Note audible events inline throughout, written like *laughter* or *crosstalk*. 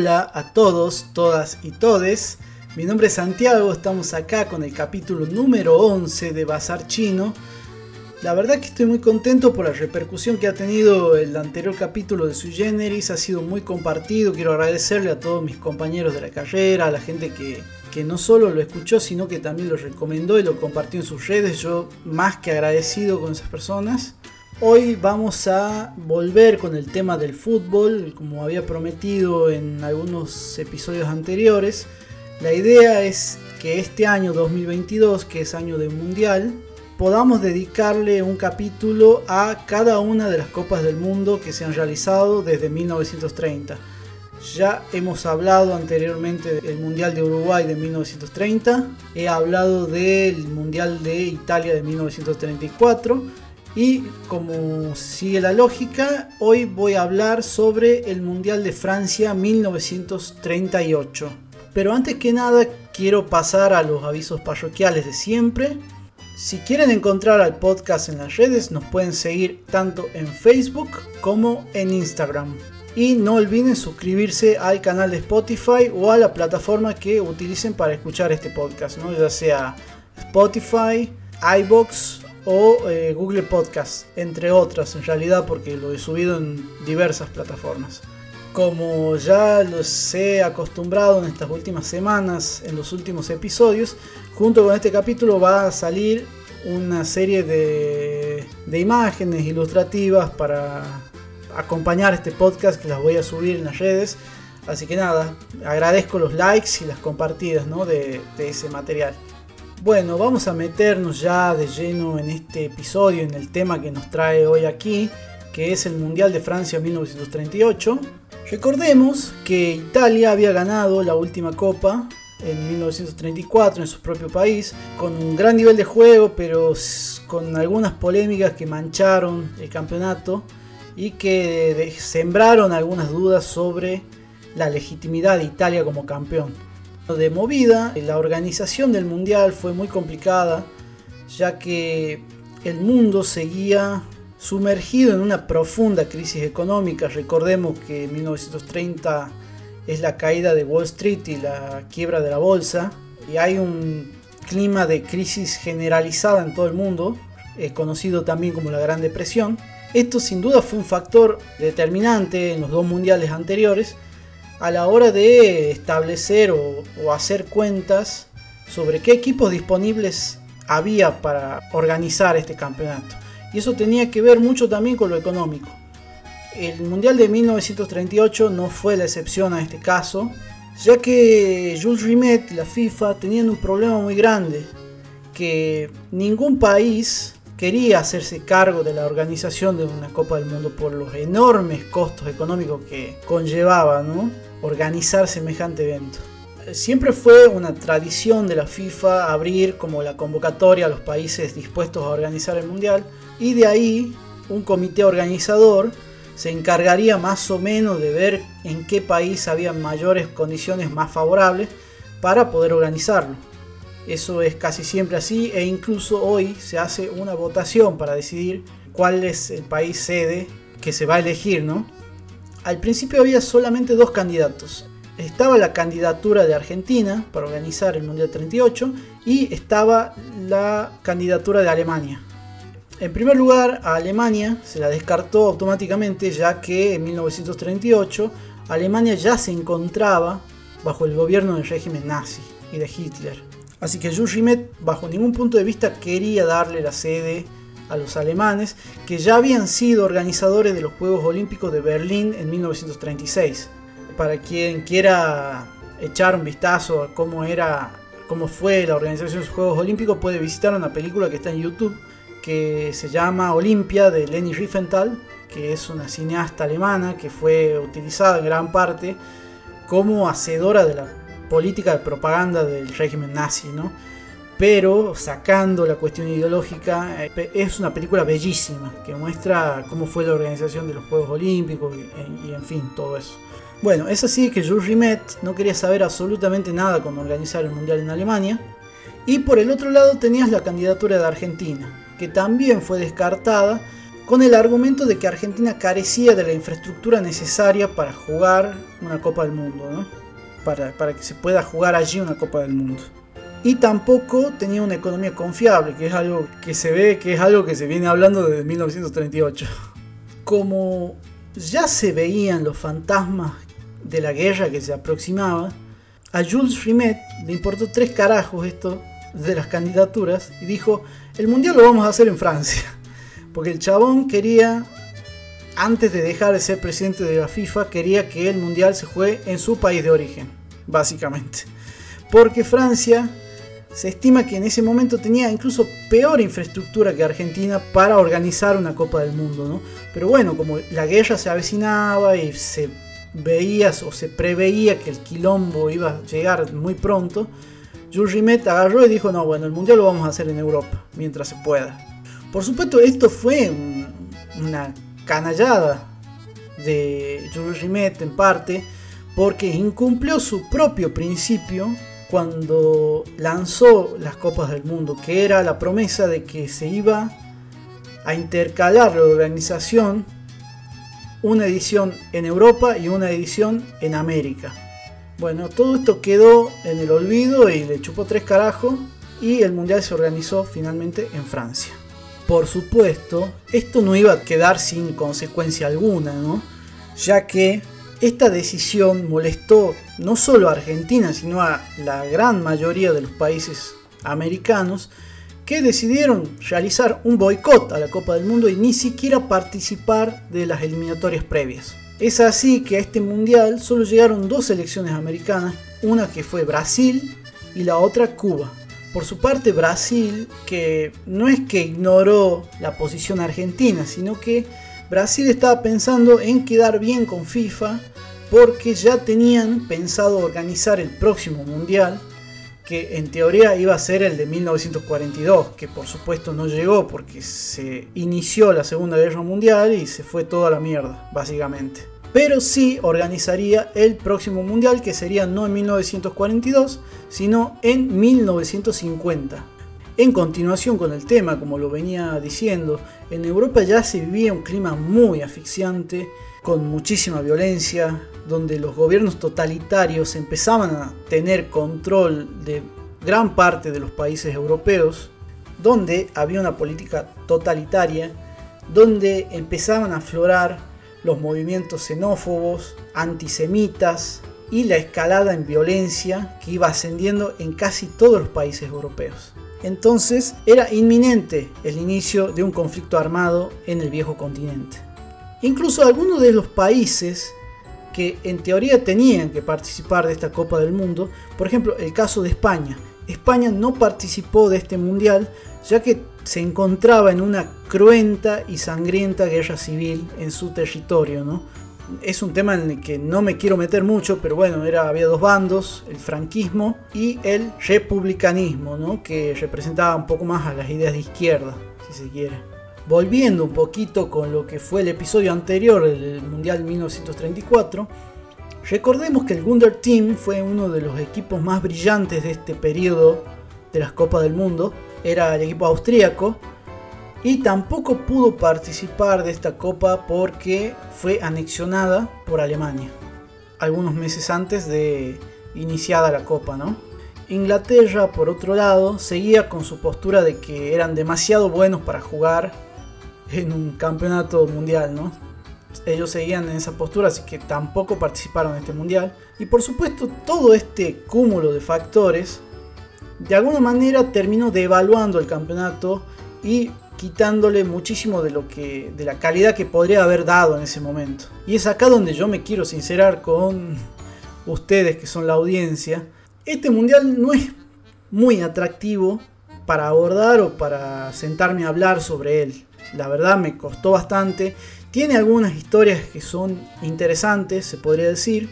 Hola a todos, todas y todes. Mi nombre es Santiago, estamos acá con el capítulo número 11 de Bazar Chino. La verdad que estoy muy contento por la repercusión que ha tenido el anterior capítulo de Sui Generis, ha sido muy compartido, quiero agradecerle a todos mis compañeros de la carrera, a la gente que, que no solo lo escuchó, sino que también lo recomendó y lo compartió en sus redes, yo más que agradecido con esas personas. Hoy vamos a volver con el tema del fútbol, como había prometido en algunos episodios anteriores. La idea es que este año 2022, que es año de mundial, podamos dedicarle un capítulo a cada una de las copas del mundo que se han realizado desde 1930. Ya hemos hablado anteriormente del Mundial de Uruguay de 1930, he hablado del Mundial de Italia de 1934 y como sigue la lógica, hoy voy a hablar sobre el Mundial de Francia 1938. Pero antes que nada quiero pasar a los avisos parroquiales de siempre. Si quieren encontrar al podcast en las redes, nos pueden seguir tanto en Facebook como en Instagram. Y no olviden suscribirse al canal de Spotify o a la plataforma que utilicen para escuchar este podcast, ¿no? ya sea Spotify, iBox o eh, Google Podcast, entre otras en realidad porque lo he subido en diversas plataformas. Como ya los he acostumbrado en estas últimas semanas, en los últimos episodios, junto con este capítulo va a salir una serie de, de imágenes ilustrativas para acompañar este podcast que las voy a subir en las redes. Así que nada, agradezco los likes y las compartidas de, de ese material. Bueno, vamos a meternos ya de lleno en este episodio, en el tema que nos trae hoy aquí, que es el Mundial de Francia 1938. Recordemos que Italia había ganado la última copa en 1934 en su propio país, con un gran nivel de juego, pero con algunas polémicas que mancharon el campeonato y que sembraron algunas dudas sobre la legitimidad de Italia como campeón de movida. La organización del mundial fue muy complicada, ya que el mundo seguía sumergido en una profunda crisis económica. Recordemos que en 1930 es la caída de Wall Street y la quiebra de la bolsa, y hay un clima de crisis generalizada en todo el mundo, conocido también como la Gran Depresión. Esto sin duda fue un factor determinante en los dos mundiales anteriores, a la hora de establecer o, hacer cuentas sobre qué equipos disponibles había para organizar este campeonato. Y eso tenía que ver mucho también con lo económico. El Mundial de 1938 no fue la excepción a este caso, ya que Jules Rimet y la FIFA tenían un problema muy grande, que ningún país quería hacerse cargo de la organización de una Copa del Mundo por los enormes costos económicos que conllevaba organizar semejante evento. Siempre fue una tradición de la FIFA abrir como la convocatoria a los países dispuestos a organizar el Mundial y de ahí un comité organizador se encargaría más o menos de ver en qué país había mayores condiciones más favorables para poder organizarlo. Eso es casi siempre así e incluso hoy se hace una votación para decidir cuál es el país sede que se va a elegir, ¿no? Al principio había solamente dos candidatos. Estaba la candidatura de Argentina para organizar el Mundial 38 y estaba la candidatura de Alemania. En primer lugar, a Alemania se la descartó automáticamente ya que en 1938 Alemania ya se encontraba bajo el gobierno del régimen nazi y de Hitler. Así que Jules Rimet, bajo ningún punto de vista, quería darle la sede a los alemanes, que ya habían sido organizadores de los Juegos Olímpicos de Berlín en 1936. Para quien quiera echar un vistazo a cómo era, cómo fue la organización de los Juegos Olímpicos, puede visitar una película que está en YouTube que se llama Olimpia de Leni Riefenstahl, que es una cineasta alemana que fue utilizada en gran parte como hacedora de la política de propaganda del régimen nazi, ¿no? Pero sacando la cuestión ideológica, eh, es una película bellísima que muestra cómo fue la organización de los Juegos Olímpicos y, en fin, todo eso. Bueno, es así que Jules Rimet no quería saber absolutamente nada con organizar el Mundial en Alemania. Y por el otro lado tenías la candidatura de Argentina, que también fue descartada con el argumento de que Argentina carecía de la infraestructura necesaria para jugar una Copa del Mundo, para, para que se pueda jugar allí una Copa del Mundo y tampoco tenía una economía confiable, que es algo que se ve que es algo que se viene hablando desde 1938. Como ya se veían los fantasmas de la guerra que se aproximaba, a Jules Rimet le importó tres carajos esto de las candidaturas y dijo, el mundial lo vamos a hacer en Francia. *laughs* Porque el chabón quería, antes de dejar de ser presidente de la FIFA, quería que el mundial se juegue en su país de origen, básicamente. Porque Francia se estima que en ese momento tenía incluso peor infraestructura que Argentina para organizar una Copa del Mundo, ¿no? Pero bueno, como la guerra se avecinaba y se veía o se preveía que el quilombo iba a llegar muy pronto, Rimet agarró y dijo, no, bueno, el Mundial lo vamos a hacer en Europa, mientras se pueda. Por supuesto, esto fue una canallada de Rimet en parte, porque incumplió su propio principio cuando lanzó las Copas del Mundo, que era la promesa de que se iba a intercalar la organización una edición en Europa y una edición en América. Bueno, todo esto quedó en el olvido y le chupó tres carajos y el Mundial se organizó finalmente en Francia. Por supuesto, esto no iba a quedar sin consecuencia alguna, ¿no? Ya que esta decisión molestó no solo a Argentina, sino a la gran mayoría de los países americanos que decidieron realizar un boicot a la Copa del Mundo y ni siquiera participar de las eliminatorias previas. Es así que a este mundial solo llegaron dos selecciones americanas, una que fue Brasil y la otra Cuba. Por su parte Brasil, que no es que ignoró la posición argentina, sino que Brasil estaba pensando en quedar bien con FIFA porque ya tenían pensado organizar el próximo mundial, que en teoría iba a ser el de 1942, que por supuesto no llegó porque se inició la Segunda Guerra Mundial y se fue toda la mierda, básicamente. Pero sí organizaría el próximo mundial que sería no en 1942, sino en 1950. En continuación con el tema, como lo venía diciendo, en Europa ya se vivía un clima muy asfixiante, con muchísima violencia, donde los gobiernos totalitarios empezaban a tener control de gran parte de los países europeos, donde había una política totalitaria, donde empezaban a aflorar los movimientos xenófobos, antisemitas y la escalada en violencia que iba ascendiendo en casi todos los países europeos. Entonces era inminente el inicio de un conflicto armado en el viejo continente. Incluso algunos de los países que en teoría tenían que participar de esta Copa del Mundo, por ejemplo el caso de España. España no participó de este mundial ya que se encontraba en una cruenta y sangrienta guerra civil en su territorio, ¿no? Es un tema en el que no me quiero meter mucho, pero bueno, era, había dos bandos, el franquismo y el republicanismo, ¿no? que representaba un poco más a las ideas de izquierda, si se quiere. Volviendo un poquito con lo que fue el episodio anterior, el Mundial 1934, recordemos que el Wunder Team fue uno de los equipos más brillantes de este periodo de las Copas del Mundo, era el equipo austríaco, y tampoco pudo participar de esta copa porque fue anexionada por Alemania, algunos meses antes de iniciada la copa, ¿no? Inglaterra, por otro lado, seguía con su postura de que eran demasiado buenos para jugar en un campeonato mundial, ¿no? Ellos seguían en esa postura, así que tampoco participaron en este mundial. Y por supuesto, todo este cúmulo de factores, de alguna manera terminó devaluando el campeonato y quitándole muchísimo de lo que de la calidad que podría haber dado en ese momento. Y es acá donde yo me quiero sincerar con ustedes que son la audiencia. Este mundial no es muy atractivo para abordar o para sentarme a hablar sobre él. La verdad me costó bastante. Tiene algunas historias que son interesantes, se podría decir,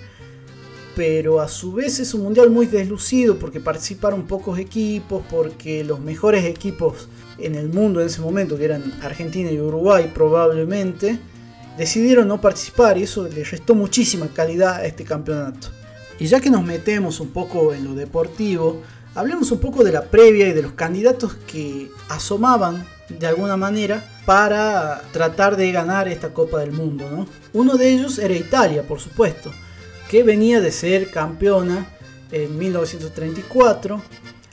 pero a su vez es un mundial muy deslucido porque participaron pocos equipos, porque los mejores equipos en el mundo en ese momento, que eran Argentina y Uruguay probablemente, decidieron no participar y eso le restó muchísima calidad a este campeonato. Y ya que nos metemos un poco en lo deportivo, hablemos un poco de la previa y de los candidatos que asomaban de alguna manera para tratar de ganar esta Copa del Mundo. ¿no? Uno de ellos era Italia, por supuesto, que venía de ser campeona en 1934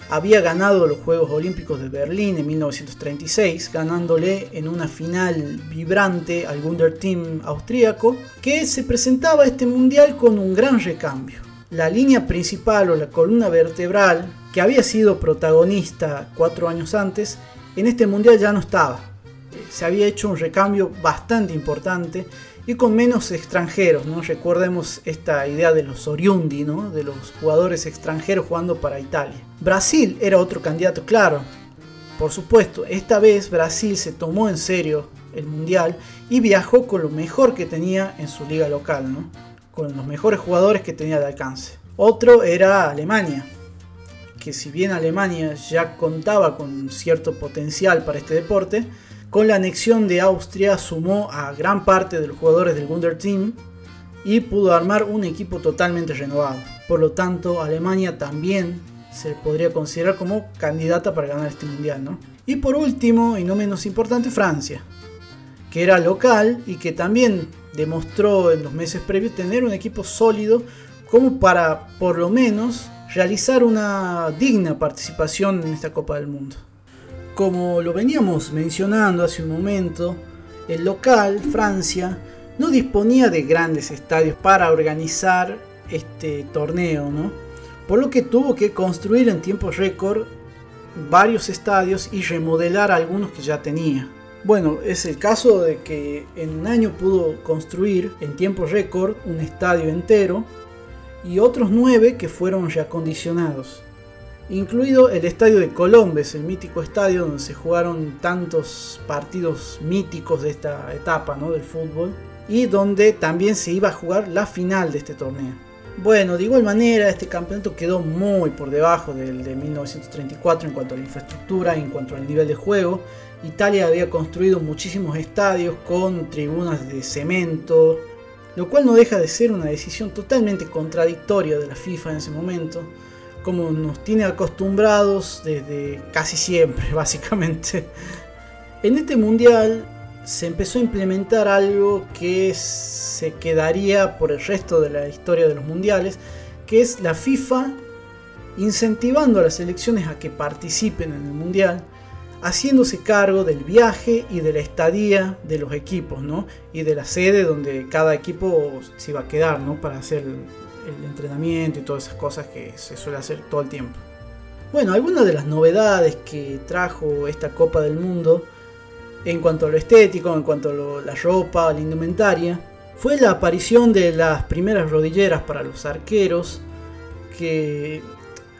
había ganado los Juegos Olímpicos de Berlín en 1936, ganándole en una final vibrante al Wunder Team austríaco, que se presentaba este mundial con un gran recambio. La línea principal o la columna vertebral, que había sido protagonista cuatro años antes, en este mundial ya no estaba. Se había hecho un recambio bastante importante y con menos extranjeros, ¿no? Recordemos esta idea de los oriundi, ¿no? De los jugadores extranjeros jugando para Italia. Brasil era otro candidato, claro. Por supuesto, esta vez Brasil se tomó en serio el mundial y viajó con lo mejor que tenía en su liga local, ¿no? Con los mejores jugadores que tenía de alcance. Otro era Alemania, que si bien Alemania ya contaba con cierto potencial para este deporte, con la anexión de Austria sumó a gran parte de los jugadores del Wunder Team y pudo armar un equipo totalmente renovado. Por lo tanto, Alemania también se podría considerar como candidata para ganar este mundial. Y por último, y no menos importante, Francia, que era local y que también demostró en los meses previos tener un equipo sólido como para por lo menos realizar una digna participación en esta Copa del Mundo. Como lo veníamos mencionando hace un momento, el local, Francia, no disponía de grandes estadios para organizar este torneo, ¿no? Por lo que tuvo que construir en tiempo récord varios estadios y remodelar algunos que ya tenía. Bueno, es el caso de que en un año pudo construir en tiempo récord un estadio entero y otros nueve que fueron reacondicionados incluido el estadio de Colombes, el mítico estadio donde se jugaron tantos partidos míticos de esta etapa ¿no? del fútbol, y donde también se iba a jugar la final de este torneo. Bueno, de igual manera, este campeonato quedó muy por debajo del de 1934 en cuanto a la infraestructura, en cuanto al nivel de juego. Italia había construido muchísimos estadios con tribunas de cemento, lo cual no deja de ser una decisión totalmente contradictoria de la FIFA en ese momento como nos tiene acostumbrados desde casi siempre, *laughs* básicamente. En este mundial se empezó a implementar algo que se quedaría por el resto de la historia de los mundiales, que es la FIFA incentivando a las selecciones a que participen en el mundial, haciéndose cargo del viaje y de la estadía de los equipos, ¿no? Y de la sede donde cada equipo se iba a quedar, ¿no? Para hacer el entrenamiento y todas esas cosas que se suele hacer todo el tiempo. Bueno, algunas de las novedades que trajo esta Copa del Mundo en cuanto a lo estético, en cuanto a la ropa, la indumentaria, fue la aparición de las primeras rodilleras para los arqueros que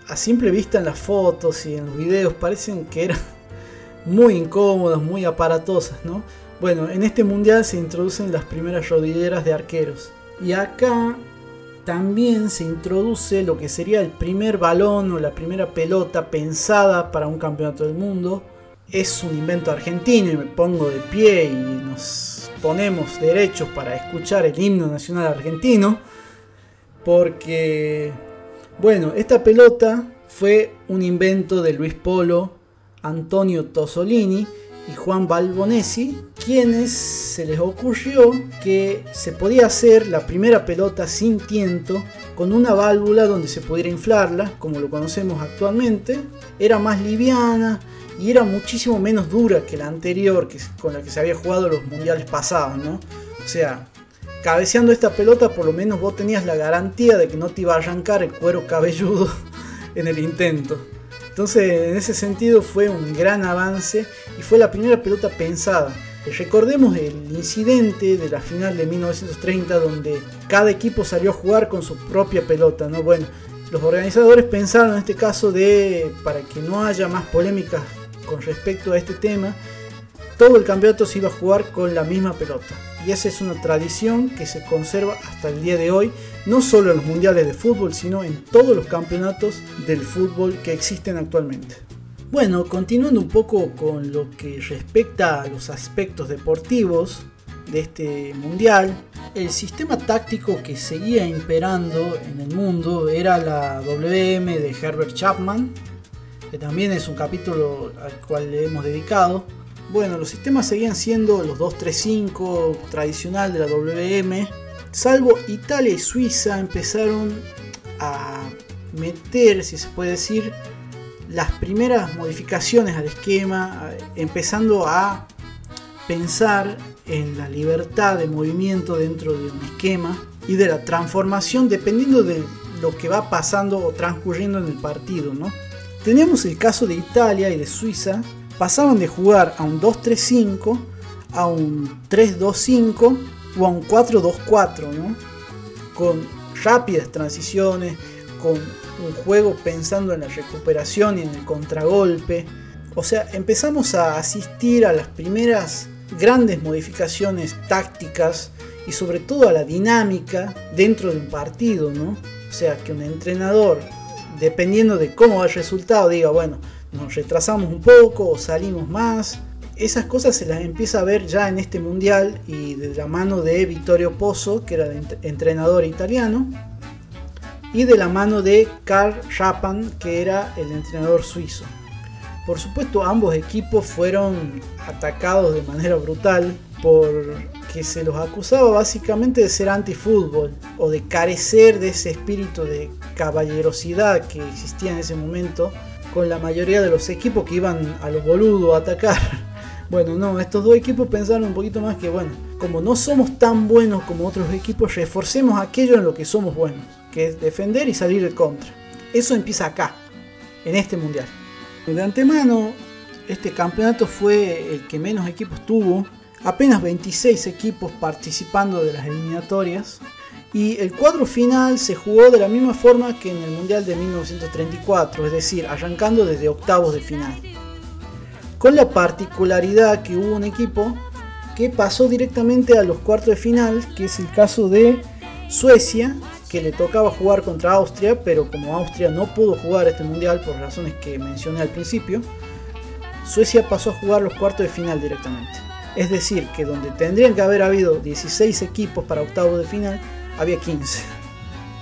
a simple vista en las fotos y en los videos parecen que eran *laughs* muy incómodas, muy aparatosas, ¿no? Bueno, en este mundial se introducen las primeras rodilleras de arqueros. Y acá también se introduce lo que sería el primer balón o la primera pelota pensada para un campeonato del mundo. Es un invento argentino y me pongo de pie y nos ponemos derechos para escuchar el himno nacional argentino. Porque, bueno, esta pelota fue un invento de Luis Polo, Antonio Tosolini y Juan Balbonesi, quienes se les ocurrió que se podía hacer la primera pelota sin tiento con una válvula donde se pudiera inflarla, como lo conocemos actualmente. Era más liviana y era muchísimo menos dura que la anterior, que, con la que se había jugado los mundiales pasados, ¿no? O sea, cabeceando esta pelota por lo menos vos tenías la garantía de que no te iba a arrancar el cuero cabelludo *laughs* en el intento. Entonces, en ese sentido fue un gran avance y fue la primera pelota pensada. Recordemos el incidente de la final de 1930 donde cada equipo salió a jugar con su propia pelota, ¿no? Bueno, los organizadores pensaron en este caso de para que no haya más polémicas con respecto a este tema, todo el campeonato se iba a jugar con la misma pelota. Y esa es una tradición que se conserva hasta el día de hoy, no solo en los mundiales de fútbol, sino en todos los campeonatos del fútbol que existen actualmente. Bueno, continuando un poco con lo que respecta a los aspectos deportivos de este mundial, el sistema táctico que seguía imperando en el mundo era la WM de Herbert Chapman, que también es un capítulo al cual le hemos dedicado. Bueno, los sistemas seguían siendo los 235 tradicional de la WM, salvo Italia y Suiza empezaron a meter, si se puede decir, las primeras modificaciones al esquema, empezando a pensar en la libertad de movimiento dentro de un esquema y de la transformación dependiendo de lo que va pasando o transcurriendo en el partido. ¿no? Tenemos el caso de Italia y de Suiza, pasaban de jugar a un 2-3-5 a un 3-2-5 o a un 4-2-4, ¿no? con rápidas transiciones, con un juego pensando en la recuperación y en el contragolpe. O sea, empezamos a asistir a las primeras grandes modificaciones tácticas y sobre todo a la dinámica dentro de un partido, ¿no? O sea, que un entrenador, dependiendo de cómo va el resultado, diga, bueno, nos retrasamos un poco salimos más. Esas cosas se las empieza a ver ya en este mundial y de la mano de Vittorio Pozzo, que era el entrenador italiano, y de la mano de Karl Rappan, que era el entrenador suizo. Por supuesto, ambos equipos fueron atacados de manera brutal porque se los acusaba básicamente de ser anti-fútbol o de carecer de ese espíritu de caballerosidad que existía en ese momento con la mayoría de los equipos que iban a los boludos a atacar. *laughs* Bueno, no, estos dos equipos pensaron un poquito más que, bueno, como no somos tan buenos como otros equipos, reforcemos aquello en lo que somos buenos, que es defender y salir de contra. Eso empieza acá, en este mundial. De antemano, este campeonato fue el que menos equipos tuvo, apenas 26 equipos participando de las eliminatorias, y el cuadro final se jugó de la misma forma que en el Mundial de 1934, es decir, arrancando desde octavos de final. Con la particularidad que hubo un equipo que pasó directamente a los cuartos de final, que es el caso de Suecia, que le tocaba jugar contra Austria, pero como Austria no pudo jugar este mundial por razones que mencioné al principio, Suecia pasó a jugar los cuartos de final directamente. Es decir, que donde tendrían que haber habido 16 equipos para octavos de final, había 15.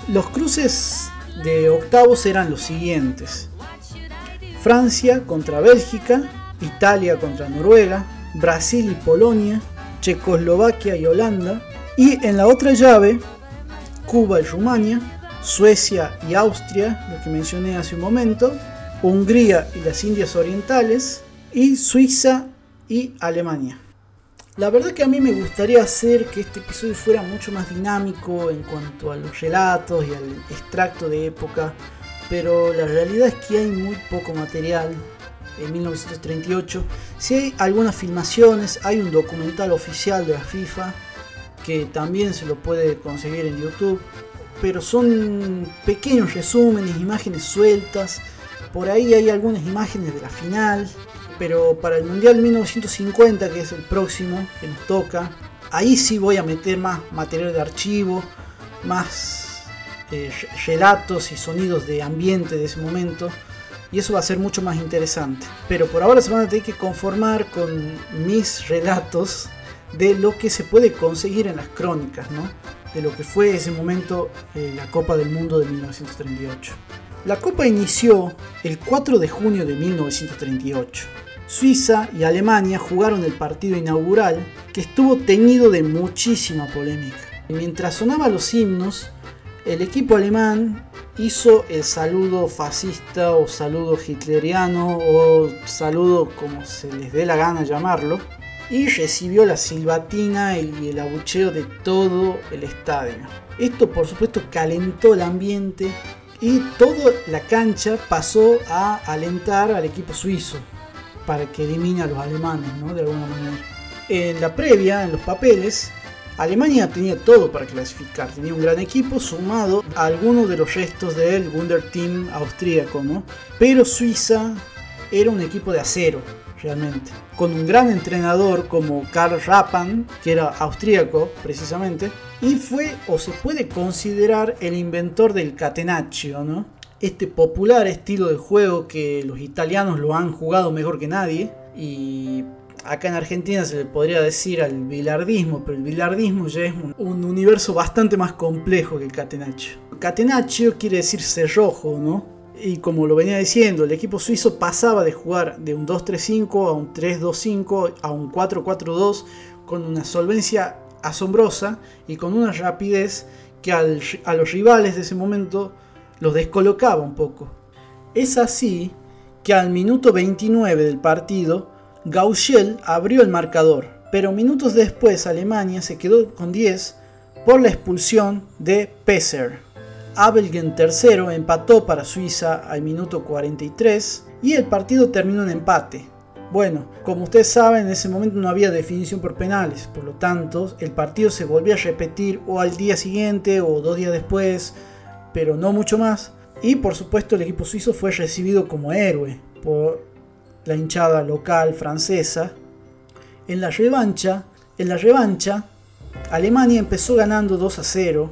Los cruces de octavos eran los siguientes. Francia contra Bélgica, Italia contra Noruega, Brasil y Polonia, Checoslovaquia y Holanda, y en la otra llave Cuba y Rumania, Suecia y Austria, lo que mencioné hace un momento, Hungría y las Indias Orientales, y Suiza y Alemania. La verdad que a mí me gustaría hacer que este episodio fuera mucho más dinámico en cuanto a los relatos y al extracto de época, pero la realidad es que hay muy poco material en 1938. Si hay algunas filmaciones, hay un documental oficial de la FIFA que también se lo puede conseguir en YouTube, pero son pequeños resúmenes, imágenes sueltas. Por ahí hay algunas imágenes de la final, pero para el Mundial 1950, que es el próximo que nos toca, ahí sí voy a meter más material de archivo, más eh, relatos y sonidos de ambiente de ese momento. Y eso va a ser mucho más interesante. Pero por ahora se van a tener que conformar con mis relatos de lo que se puede conseguir en las crónicas, ¿no? de lo que fue ese momento eh, la Copa del Mundo de 1938. La Copa inició el 4 de junio de 1938. Suiza y Alemania jugaron el partido inaugural que estuvo teñido de muchísima polémica. Mientras sonaban los himnos, el equipo alemán hizo el saludo fascista o saludo hitleriano o saludo como se les dé la gana llamarlo y recibió la silbatina y el abucheo de todo el estadio. Esto por supuesto calentó el ambiente y toda la cancha pasó a alentar al equipo suizo para que elimine a los alemanes, ¿no? De alguna manera. En la previa, en los papeles, Alemania tenía todo para clasificar, tenía un gran equipo sumado a algunos de los restos del Wunder Team austríaco, ¿no? Pero Suiza era un equipo de acero, realmente. Con un gran entrenador como Karl Rappan, que era austríaco precisamente, y fue o se puede considerar el inventor del catenaccio, ¿no? Este popular estilo de juego que los italianos lo han jugado mejor que nadie y acá en Argentina se le podría decir al bilardismo, pero el bilardismo ya es un, un universo bastante más complejo que el catenaccio. Catenaccio quiere decir cerrojo, ¿no? Y como lo venía diciendo, el equipo suizo pasaba de jugar de un 2-3-5 a un 3-2-5 a un 4-4-2 con una solvencia asombrosa y con una rapidez que a los rivales de ese momento los descolocaba un poco. Es así que al minuto 29 del partido, Gauchel abrió el marcador, pero minutos después Alemania se quedó con 10 por la expulsión de Pesser. Abelgen tercero empató para Suiza al minuto 43 y el partido terminó en empate. Bueno, como ustedes saben, en ese momento no había definición por penales, por lo tanto, el partido se volvió a repetir o al día siguiente o dos días después, pero no mucho más. Y por supuesto, el equipo suizo fue recibido como héroe por la hinchada local francesa. En la revancha, en la revancha, Alemania empezó ganando 2 a 0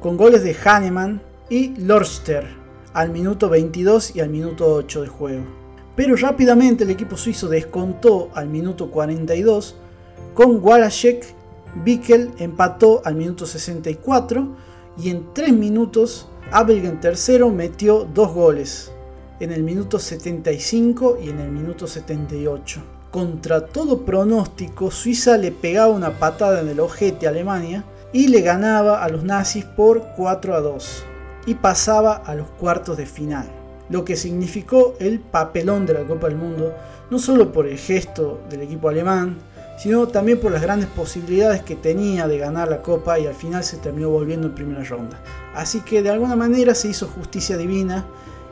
con goles de Hahnemann y Lorster al minuto 22 y al minuto 8 de juego. Pero rápidamente el equipo suizo descontó al minuto 42 con Walaszek. Bickel empató al minuto 64 y en 3 minutos Abelgen tercero metió dos goles en el minuto 75 y en el minuto 78. Contra todo pronóstico, Suiza le pegaba una patada en el ojete a Alemania y le ganaba a los nazis por 4 a 2 y pasaba a los cuartos de final lo que significó el papelón de la Copa del Mundo, no solo por el gesto del equipo alemán, sino también por las grandes posibilidades que tenía de ganar la Copa y al final se terminó volviendo en primera ronda. Así que de alguna manera se hizo justicia divina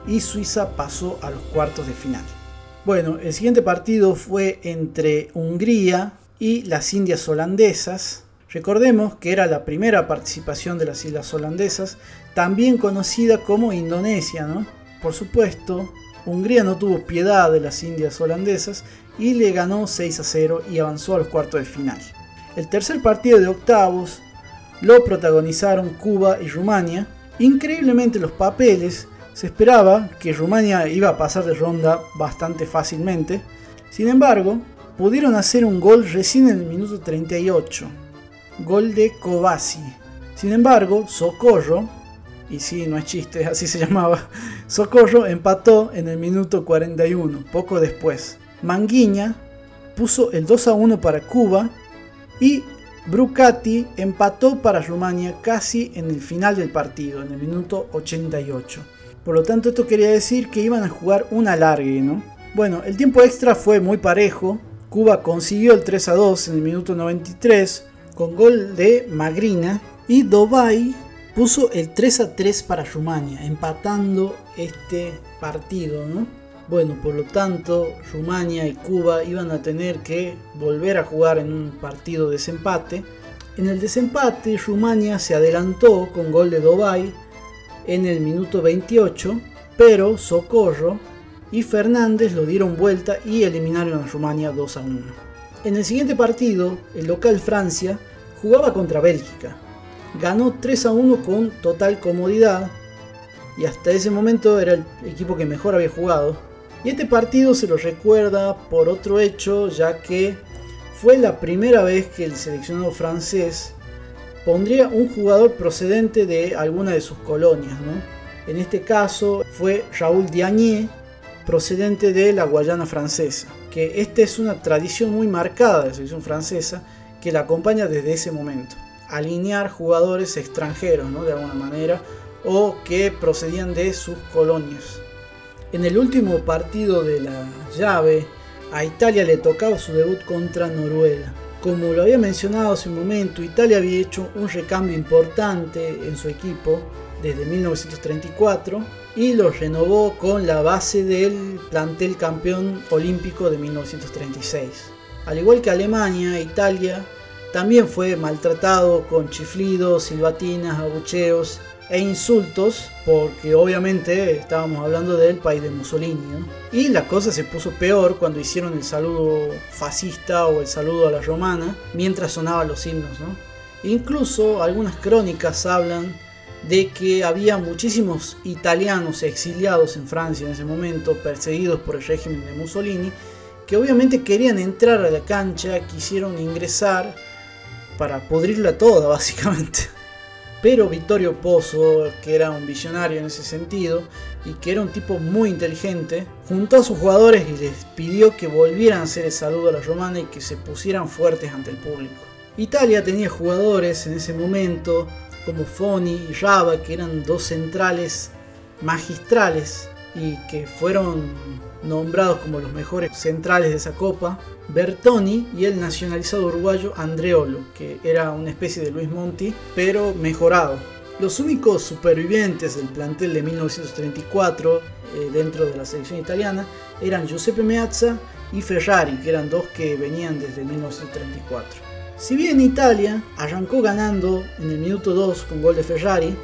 y Suiza pasó a los cuartos de final. Bueno, el siguiente partido fue entre Hungría y las Indias holandesas. Recordemos que era la primera participación de las islas holandesas, también conocida como Indonesia, ¿no? Por supuesto, Hungría no tuvo piedad de las Indias holandesas y le ganó 6 a 0 y avanzó a los cuartos de final. El tercer partido de octavos lo protagonizaron Cuba y Rumania. Increíblemente los papeles se esperaba que Rumania iba a pasar de ronda bastante fácilmente. Sin embargo, pudieron hacer un gol recién en el minuto 38. Gol de Kovaci. Sin embargo, Socorro y sí, no es chiste, *laughs* así se llamaba, Socorro empató en el minuto 41, poco después. Manguiña puso el 2 a 1 para Cuba y Brucati empató para Rumania casi en el final del partido, en el minuto 88. Por lo tanto, esto quería decir que iban a jugar un alargue, ¿no? Bueno, el tiempo extra fue muy parejo. Cuba consiguió el 3 a 2 en el minuto 93 con gol de Magrina y Dubai puso el 3 a 3 para Rumania, empatando este partido, ¿no? Bueno, por lo tanto, Rumania y Cuba iban a tener que volver a jugar en un partido de desempate. En el desempate, Rumania se adelantó con gol de Dubai en el minuto 28, pero Socorro y Fernández lo dieron vuelta y eliminaron a Rumania 2 a 1. En el siguiente partido, el local Francia jugaba contra Bélgica, ganó 3 a 1 con total comodidad y hasta ese momento era el equipo que mejor había jugado. Y este partido se lo recuerda por otro hecho, ya que fue la primera vez que el seleccionado francés pondría un jugador procedente de alguna de sus colonias. En este caso fue Raúl Diagné, procedente de la Guayana francesa, que esta es una tradición muy marcada de la selección francesa que la acompaña desde ese momento alinear jugadores extranjeros, ¿no? De alguna manera, o que procedían de sus colonias. En el último partido de la llave, a Italia le tocaba su debut contra Noruega. Como lo había mencionado hace un momento, Italia había hecho un recambio importante en su equipo desde 1934 y lo renovó con la base del plantel campeón olímpico de 1936. Al igual que Alemania, Italia también fue maltratado con chiflidos, silbatinas, abucheos e insultos, porque obviamente estábamos hablando del país de Mussolini. Y la cosa se puso peor cuando hicieron el saludo fascista o el saludo a la romana mientras sonaban los himnos. Incluso algunas crónicas hablan de que había muchísimos italianos exiliados en Francia en ese momento, perseguidos por el régimen de Mussolini, que obviamente querían entrar a la cancha, quisieron ingresar para pudrirla toda, *laughs* básicamente. Pero Vittorio Pozzo, que era un visionario en ese sentido y que era un tipo muy inteligente, juntó a sus jugadores y les pidió que volvieran a hacer el saludo a la romana y que se pusieran fuertes ante el público. Italia tenía jugadores en ese momento como Foni y Raba, que eran dos centrales magistrales y que fueron nombrados como los mejores centrales de esa copa, Bertoni y el nacionalizado uruguayo Andreolo, que era una especie de Luis Monti, pero mejorado. Los únicos supervivientes del plantel de 1934 eh, dentro de la selección italiana eran Giuseppe Meazza y Ferrari, que eran dos que venían desde 1934. Si bien Italia arrancó ganando en el minuto 2 con gol de Ferrari,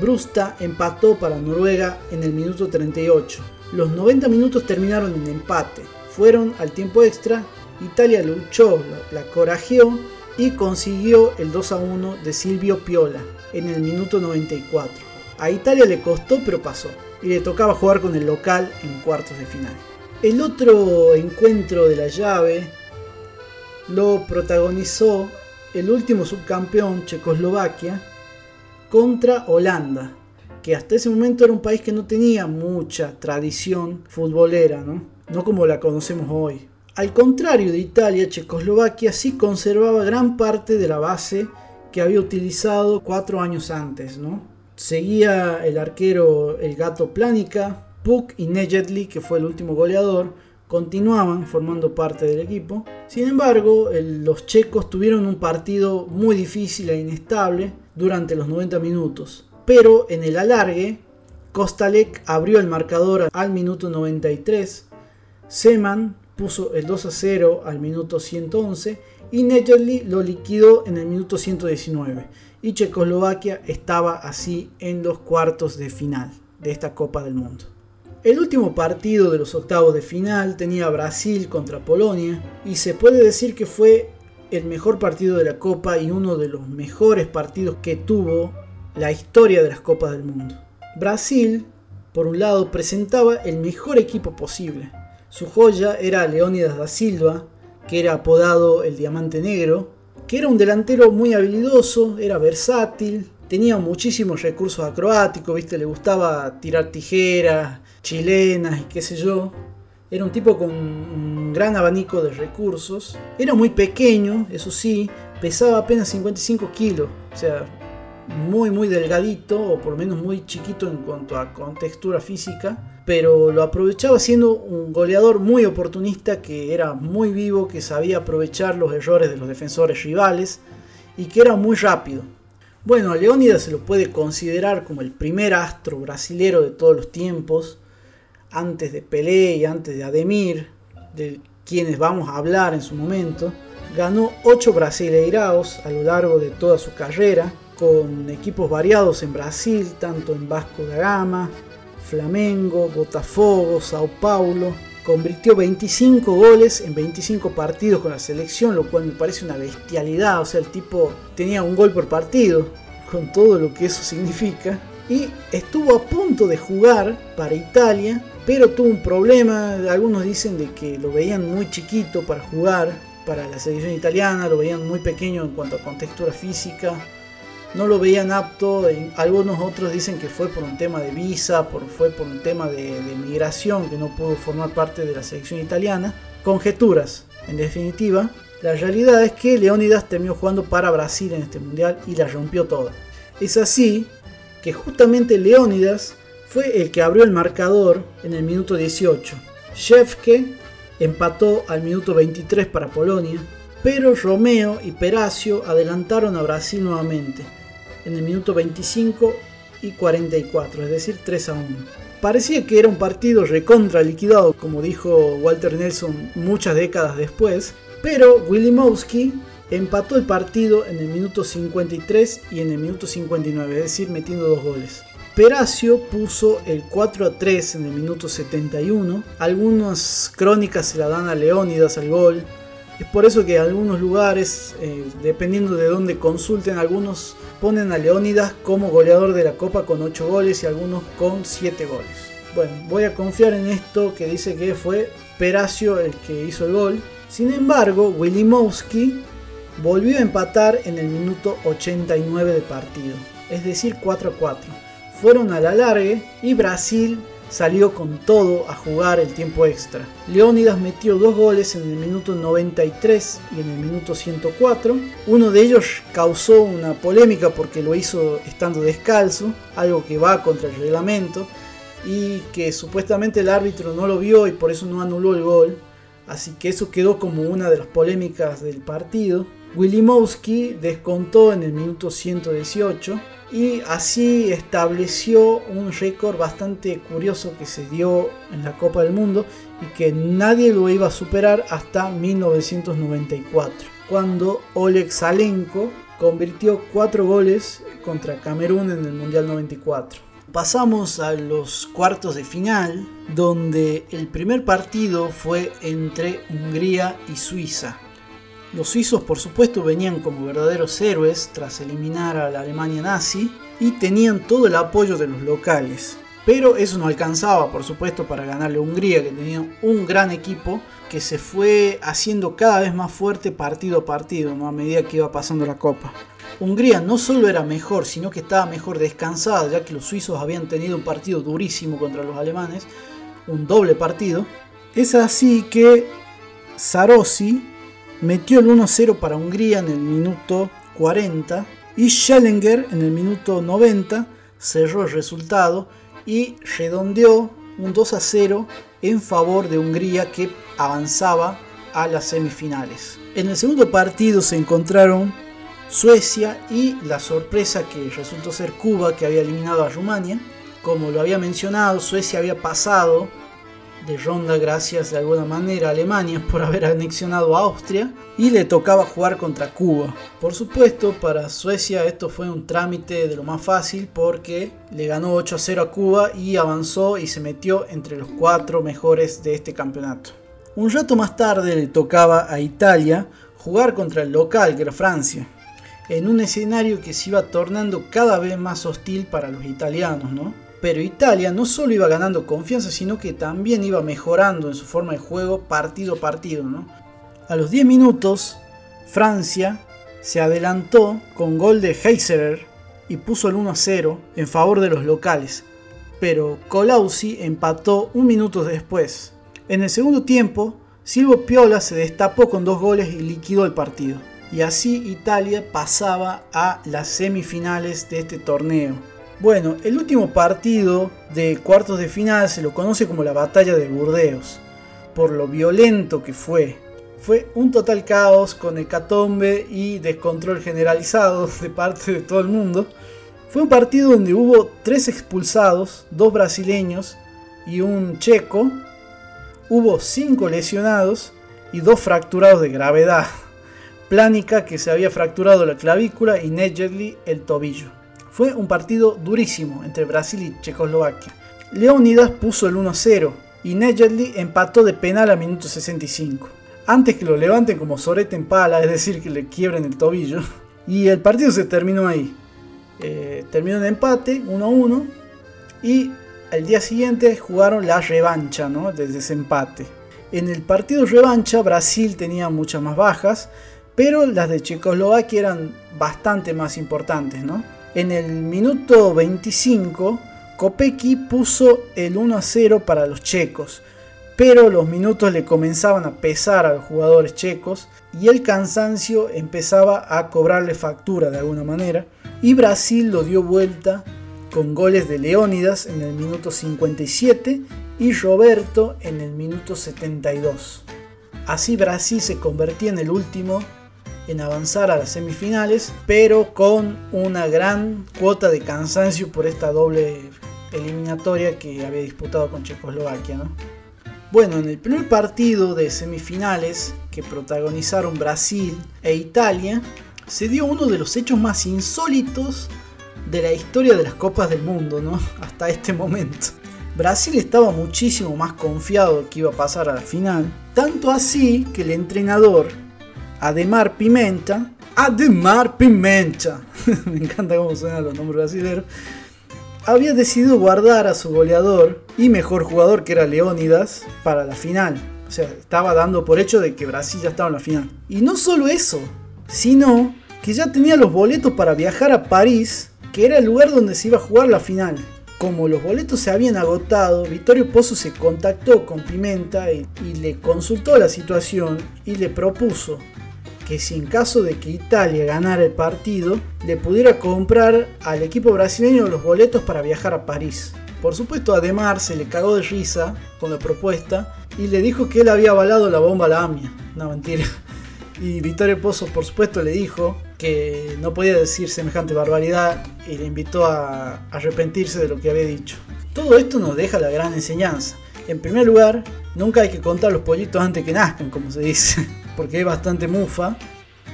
Brusta empató para Noruega en el minuto 38. Los 90 minutos terminaron en empate. Fueron al tiempo extra, Italia luchó, la, corajeó y consiguió el 2 a 1 de Silvio Piola en el minuto 94. A Italia le costó pero pasó y le tocaba jugar con el local en cuartos de final. El otro encuentro de la llave lo protagonizó el último subcampeón Checoslovaquia contra Holanda, que hasta ese momento era un país que no tenía mucha tradición futbolera, ¿no? no como la conocemos hoy. Al contrario de Italia, Checoslovaquia sí conservaba gran parte de la base que había utilizado cuatro años antes. ¿no? Seguía el arquero el gato Planica, Puk y Nejedli, que fue el último goleador, continuaban formando parte del equipo. Sin embargo, los checos tuvieron un partido muy difícil e inestable, durante los 90 minutos. Pero en el alargue, Kostalek abrió el marcador al minuto 93, Seman puso el 2 a 0 al minuto 111 y Nejedli lo liquidó en el minuto 119 y Checoslovaquia estaba así en los cuartos de final de esta Copa del Mundo. El último partido de los octavos de final tenía Brasil contra Polonia y se puede decir que fue el mejor partido de la Copa y uno de los mejores partidos que tuvo la historia de las Copas del Mundo. Brasil, por un lado, presentaba el mejor equipo posible. Su joya era Leónidas da Silva, que era apodado el Diamante Negro, que era un delantero muy habilidoso, era versátil, tenía muchísimos recursos acrobáticos, ¿viste? Le gustaba tirar tijeras, chilenas y qué sé yo. Era un tipo con un gran abanico de recursos. Era muy pequeño, eso sí, pesaba apenas 55 kilos. O sea, muy muy delgadito, o por lo menos muy chiquito en cuanto a contextura física. Pero lo aprovechaba siendo un goleador muy oportunista, que era muy vivo, que sabía aprovechar los errores de los defensores rivales y que era muy rápido. Bueno, a Leónidas se lo puede considerar como el primer astro brasilero de todos los tiempos antes de Pelé y antes de Ademir, de quienes vamos a hablar en su momento, ganó 8 Brasileiraos a lo largo de toda su carrera, con equipos variados en Brasil, tanto en Vasco da Gama, Flamengo, Botafogo, Sao Paulo. Convirtió 25 goles en 25 partidos con la selección, lo cual me parece una bestialidad. O sea, el tipo tenía un gol por partido, con todo lo que eso significa. Y estuvo a punto de jugar para Italia pero tuvo un problema, algunos dicen de que lo veían muy chiquito para jugar para la selección italiana, lo veían muy pequeño en cuanto a contextura física, no lo veían apto, algunos otros dicen que fue por un tema de visa, por, fue por un tema de, migración que no pudo formar parte de la selección italiana, conjeturas, en definitiva, la realidad es que Leónidas terminó jugando para Brasil en este mundial y la rompió toda. Es así que justamente Leónidas fue el que abrió el marcador en el minuto 18. Shefke empató al minuto 23 para Polonia, pero Romeo y Peracio adelantaron a Brasil nuevamente en el minuto 25 y 44, es decir, 3 a 1. Parecía que era un partido recontra liquidado, como dijo Walter Nelson muchas décadas después, pero Wilimowski empató el partido en el minuto 53 y en el minuto 59, es decir, metiendo dos goles. Peracio puso el 4 a 3 en el minuto 71. Algunas crónicas se la dan a Leónidas al gol. Es por eso que algunos lugares, eh, dependiendo de dónde consulten, algunos ponen a Leónidas como goleador de la Copa con 8 goles y algunos con 7 goles. Bueno, voy a confiar en esto que dice que fue Peracio el que hizo el gol. Sin embargo, Wilimowski volvió a empatar en el minuto 89 de partido, es decir 4 a 4. Fueron a la largue y Brasil salió con todo a jugar el tiempo extra. Leónidas metió dos goles en el minuto 93 y en el minuto 104. Uno de ellos causó una polémica porque lo hizo estando descalzo, algo que va contra el reglamento y que supuestamente el árbitro no lo vio y por eso no anuló el gol. Así que eso quedó como una de las polémicas del partido. Wilimowski descontó en el minuto 118 y así estableció un récord bastante curioso que se dio en la Copa del Mundo y que nadie lo iba a superar hasta 1994, cuando Oleg Salenko convirtió 4 goles contra Camerún en el Mundial 94. Pasamos a los cuartos de final, donde el primer partido fue entre Hungría y Suiza. Los suizos por supuesto venían como verdaderos héroes tras eliminar a la Alemania nazi y tenían todo el apoyo de los locales. Pero eso no alcanzaba por supuesto para ganarle a Hungría que tenía un gran equipo que se fue haciendo cada vez más fuerte partido a partido a medida que iba pasando la copa. Hungría no solo era mejor, sino que estaba mejor descansada, ya que los suizos habían tenido un partido durísimo contra los alemanes, un doble partido. Es así que Sarosi metió el 1-0 para Hungría en el minuto 40 y Schellinger en el minuto 90 cerró el resultado y redondeó un 2-0 en favor de Hungría que avanzaba a las semifinales. En el segundo partido se encontraron Suecia y la sorpresa que resultó ser Cuba que había eliminado a Rumania. Como lo había mencionado, Suecia había pasado de ronda gracias de alguna manera a Alemania *laughs* por haber anexionado a Austria y le tocaba jugar contra Cuba. Por supuesto, para Suecia esto fue un trámite de lo más fácil porque le ganó 8 a 0 a Cuba y avanzó y se metió entre los cuatro mejores de este campeonato. Un rato más tarde le tocaba a Italia jugar contra el local que era Francia en un escenario que se iba tornando cada vez más hostil para los italianos, ¿no? Pero Italia no solo iba ganando confianza, sino que también iba mejorando en su forma de juego partido a partido. A los 10 minutos, Francia se adelantó con gol de Heiserer y puso el 1 a 0 en favor de los locales, pero Colausi empató un minuto después. En el segundo tiempo, Silvio Piola se destapó con dos goles y liquidó el partido y así Italia pasaba a las semifinales de este torneo. Bueno, el último partido de cuartos de final se lo conoce como la batalla de Burdeos, por lo violento que fue. Fue un total caos con hecatombe y descontrol generalizado de parte de todo el mundo. Fue un partido donde hubo tres expulsados, dos brasileños y un checo. Hubo cinco lesionados y dos fracturados de gravedad. Plánica que se había fracturado la clavícula y Nedjedli el tobillo. Fue un partido durísimo entre Brasil y Checoslovaquia. Leonidas puso el 1-0 y Nedjedli empató de penal a minuto 65. Antes que lo levanten como sorete en pala, es decir, que le quiebren el tobillo. Y el partido se terminó ahí. Eh, terminó en empate, 1-1. Y el día siguiente jugaron la revancha ¿no? de desempate. En el partido revancha Brasil tenía muchas más bajas pero las de Checoslovaquia eran bastante más importantes, ¿no? En el minuto 25, Kopecky puso el 1 a 0 para los checos, pero los minutos le comenzaban a pesar a los jugadores checos y el cansancio empezaba a cobrarle factura de alguna manera, y Brasil lo dio vuelta con goles de Leónidas en el minuto 57 y Roberto en el minuto 72. Así Brasil se convertía en el último en avanzar a las semifinales, pero con una gran cuota de cansancio por esta doble eliminatoria que había disputado con Checoslovaquia. Bueno, en el primer partido de semifinales que protagonizaron Brasil e Italia, se dio uno de los hechos más insólitos de la historia de las Copas del Mundo, ¿no? *laughs* Hasta este momento. Brasil estaba muchísimo más confiado que iba a pasar a la final, tanto así que el entrenador Ademar Pimenta. Ademar Pimenta. *laughs* Me encanta cómo suenan los nombres brasileños. Había decidido guardar a su goleador y mejor jugador que era Leónidas para la final. O sea, estaba dando por hecho de que Brasil ya estaba en la final. Y no solo eso, sino que ya tenía los boletos para viajar a París, que era el lugar donde se iba a jugar la final. Como los boletos se habían agotado, Vittorio Pozzo se contactó con Pimenta y, y le consultó la situación y le propuso que si en caso de que Italia ganara el partido, le pudiera comprar al equipo brasileño los boletos para viajar a París. Por supuesto, Ademar se le cagó de risa con la propuesta y le dijo que él había avalado la bomba a la AMIA. No, mentira. Y Vittorio Pozzo, por supuesto, le dijo que no podía decir semejante barbaridad y le invitó a arrepentirse de lo que había dicho. Todo esto nos deja la gran enseñanza. En primer lugar, nunca hay que contar los pollitos antes que nazcan, como se dice. Porque es bastante mufa,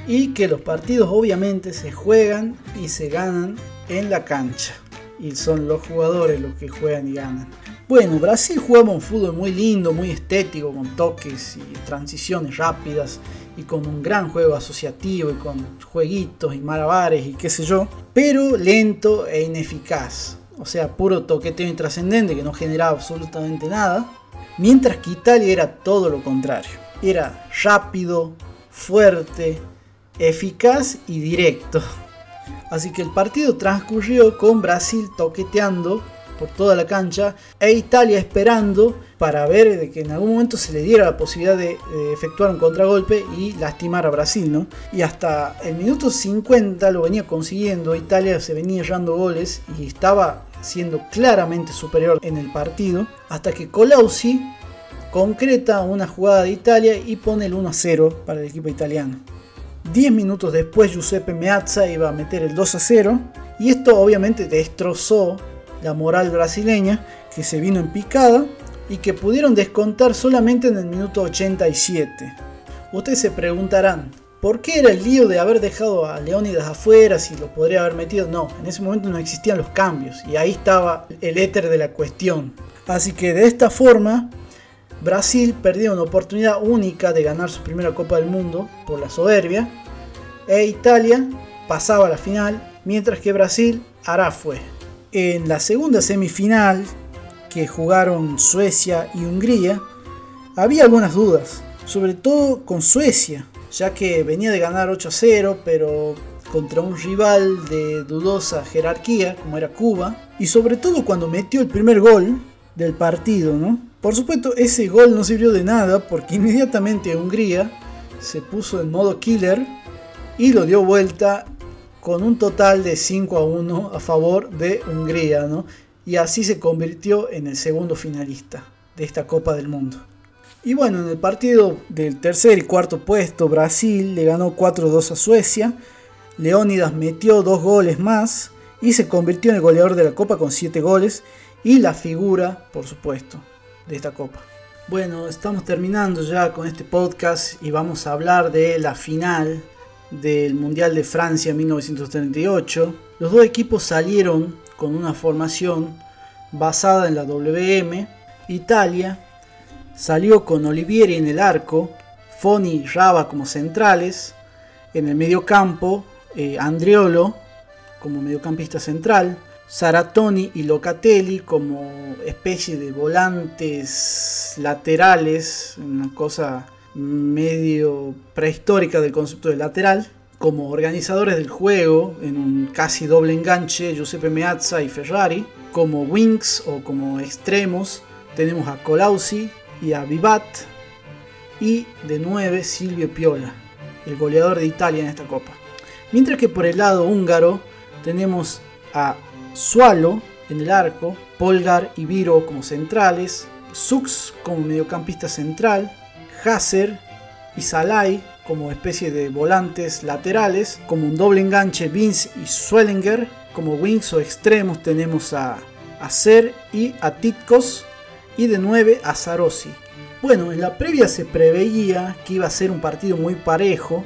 y que los partidos obviamente se juegan y se ganan en la cancha. Y son los jugadores los que juegan y ganan. Bueno, Brasil jugaba un fútbol muy lindo, muy estético, con toques y transiciones rápidas y con un gran juego asociativo y con jueguitos y malabares y qué sé yo, pero lento e ineficaz. O sea, puro toqueteo intrascendente que no generaba absolutamente nada. Mientras que Italia era todo lo contrario era rápido, fuerte, eficaz y directo. Así que el partido transcurrió con Brasil toqueteando por toda la cancha e Italia esperando para ver de que en algún momento se le diera la posibilidad de, efectuar un contragolpe y lastimar a Brasil, ¿no? Y hasta el minuto 50 lo venía consiguiendo, Italia se venía errando goles y estaba siendo claramente superior en el partido, hasta que Colausi concreta una jugada de Italia y pone el 1 a 0 para el equipo italiano. 10 minutos después Giuseppe Meazza iba a meter el 2 a 0 y esto obviamente destrozó la moral brasileña que se vino en picada y que pudieron descontar solamente en el minuto 87. Ustedes se preguntarán, ¿por qué era el lío de haber dejado a Leónidas afuera si lo podría haber metido? No, en ese momento no existían los cambios y ahí estaba el éter de la cuestión. Así que de esta forma Brasil perdió una oportunidad única de ganar su primera Copa del Mundo por la soberbia e Italia pasaba a la final, mientras que Brasil hará fue. En la segunda semifinal que jugaron Suecia y Hungría, había algunas dudas, sobre todo con Suecia, ya que venía de ganar 8 a 0, pero contra un rival de dudosa jerarquía como era Cuba, y sobre todo cuando metió el primer gol del partido, ¿no? Por supuesto, ese gol no sirvió de nada porque inmediatamente Hungría se puso en modo killer y lo dio vuelta con un total de 5 a 1 a favor de Hungría, ¿no? Y así se convirtió en el segundo finalista de esta Copa del Mundo. Y bueno, en el partido del tercer y cuarto puesto, Brasil le ganó 4-2 a Suecia. Leónidas metió dos goles más y se convirtió en el goleador de la Copa con 7 goles y la figura, por supuesto, de esta copa. Bueno, estamos terminando ya con este podcast y vamos a hablar de la final del Mundial de Francia 1938. Los dos equipos salieron con una formación basada en la WM. Italia salió con Olivieri en el arco, Foni y Raba como centrales. En el mediocampo, eh, Andriolo como mediocampista central. Saratoni y Locatelli como especie de volantes laterales, una cosa medio prehistórica del concepto de lateral, como organizadores del juego en un casi doble enganche Giuseppe Meazza y Ferrari, como wings o como extremos tenemos a Colausi y a Vivat y de 9 Silvio Piola, el goleador de Italia en esta copa. Mientras que por el lado húngaro tenemos a Sualo en el arco, Polgar y Viro como centrales, Sux como mediocampista central, Hasser y Salai como especie de volantes laterales, como un doble enganche Vince y Swellinger, como wings o extremos tenemos a Acer y a Titkos y de 9 a Sarosi. Bueno, en la previa se preveía que iba a ser un partido muy parejo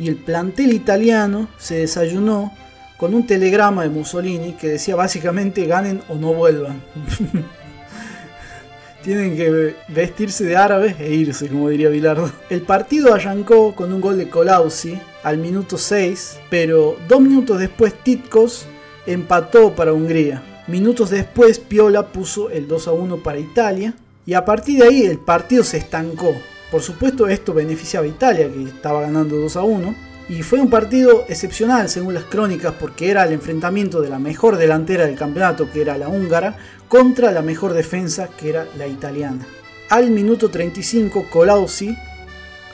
y el plantel italiano se desayunó con un telegrama de Mussolini que decía básicamente ganen o no vuelvan. *laughs* Tienen que vestirse de árabes e irse, como diría Bilardo. El partido arrancó con un gol de Colausi al minuto 6, pero dos minutos después Titkos empató para Hungría. Minutos después Piola puso el 2 a 1 para Italia y a partir de ahí el partido se estancó. Por supuesto esto beneficiaba a Italia que estaba ganando 2 a 1 Y fue un partido excepcional según las crónicas porque era el enfrentamiento de la mejor delantera del campeonato, que era la húngara, contra la mejor defensa, que era la italiana. Al minuto 35, Colausi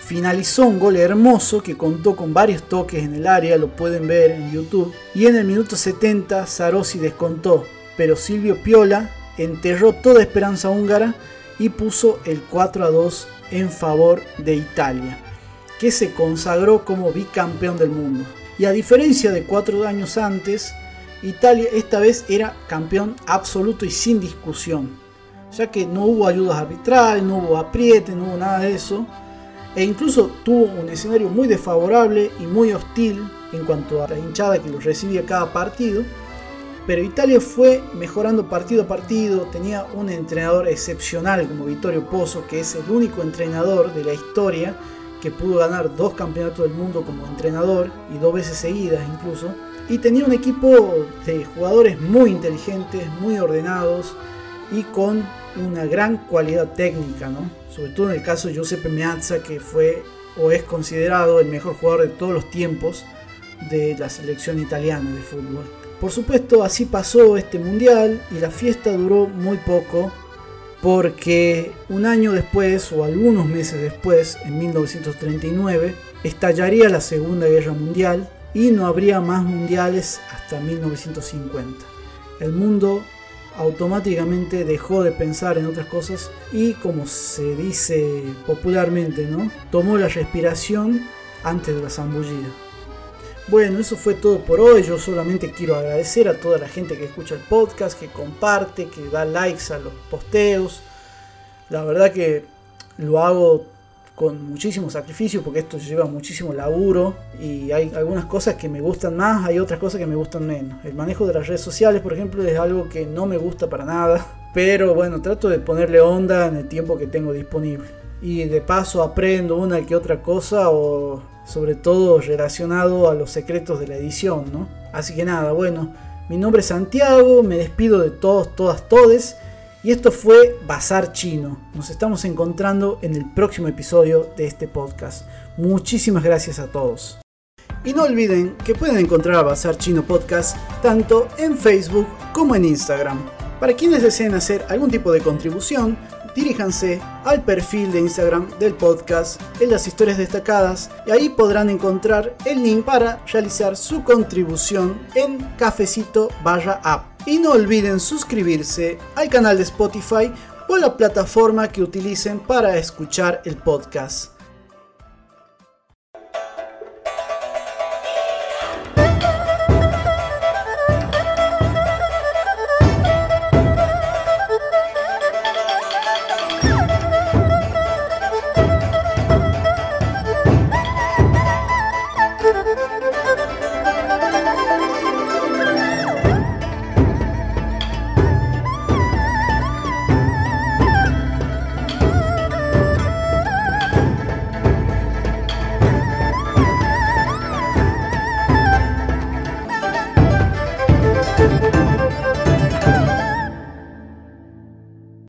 finalizó un gol hermoso que contó con varios toques en el área, lo pueden ver en YouTube. Y en el minuto 70, Sarosi descontó, pero Silvio Piola enterró toda esperanza húngara y puso el 4 a 2 en favor de Italia que se consagró como bicampeón del mundo. Y a diferencia de cuatro años antes, Italia esta vez era campeón absoluto y sin discusión, ya que no hubo ayudas arbitrales, no hubo apriete, no hubo nada de eso, e incluso tuvo un escenario muy desfavorable y muy hostil en cuanto a la hinchada que lo recibía cada partido, pero Italia fue mejorando partido a partido, tenía un entrenador excepcional como Vittorio Pozzo, que es el único entrenador de la historia que pudo ganar dos campeonatos del mundo como entrenador y dos veces seguidas incluso. Y tenía un equipo de jugadores muy inteligentes, muy ordenados y con una gran cualidad técnica, ¿no? Sobre todo en el caso de Giuseppe Meazza, que fue o es considerado el mejor jugador de todos los tiempos de la selección italiana de fútbol. Por supuesto, así pasó este mundial y la fiesta duró muy poco, porque un año después o algunos meses después, en 1939, estallaría la Segunda Guerra Mundial y no habría más mundiales hasta 1950. El mundo automáticamente dejó de pensar en otras cosas y como se dice popularmente, ¿no? Tomó la respiración antes de la zambullida. Bueno, eso fue todo por hoy. Yo solamente quiero agradecer a toda la gente que escucha el podcast, que comparte, que da likes a los posteos. La verdad que lo hago con muchísimo sacrificio porque esto lleva muchísimo laburo y hay algunas cosas que me gustan más, hay otras cosas que me gustan menos. El manejo de las redes sociales, por ejemplo, es algo que no me gusta para nada, *laughs* pero bueno, trato de ponerle onda en el tiempo que tengo disponible. Y de paso aprendo una que otra cosa o sobre todo relacionado a los secretos de la edición, ¿no? Así que nada, bueno, mi nombre es Santiago, me despido de todos, todas, todes. Y esto fue Bazar Chino. Nos estamos encontrando en el próximo episodio de este podcast. Muchísimas gracias a todos. Y no olviden que pueden encontrar a Bazar Chino Podcast tanto en Facebook como en Instagram. Para quienes deseen hacer algún tipo de contribución, diríjanse al perfil de Instagram del podcast en las historias destacadas y ahí podrán encontrar el link para realizar su contribución en cafecito barra app. Y no olviden suscribirse al canal de Spotify o la plataforma que utilicen para escuchar el podcast.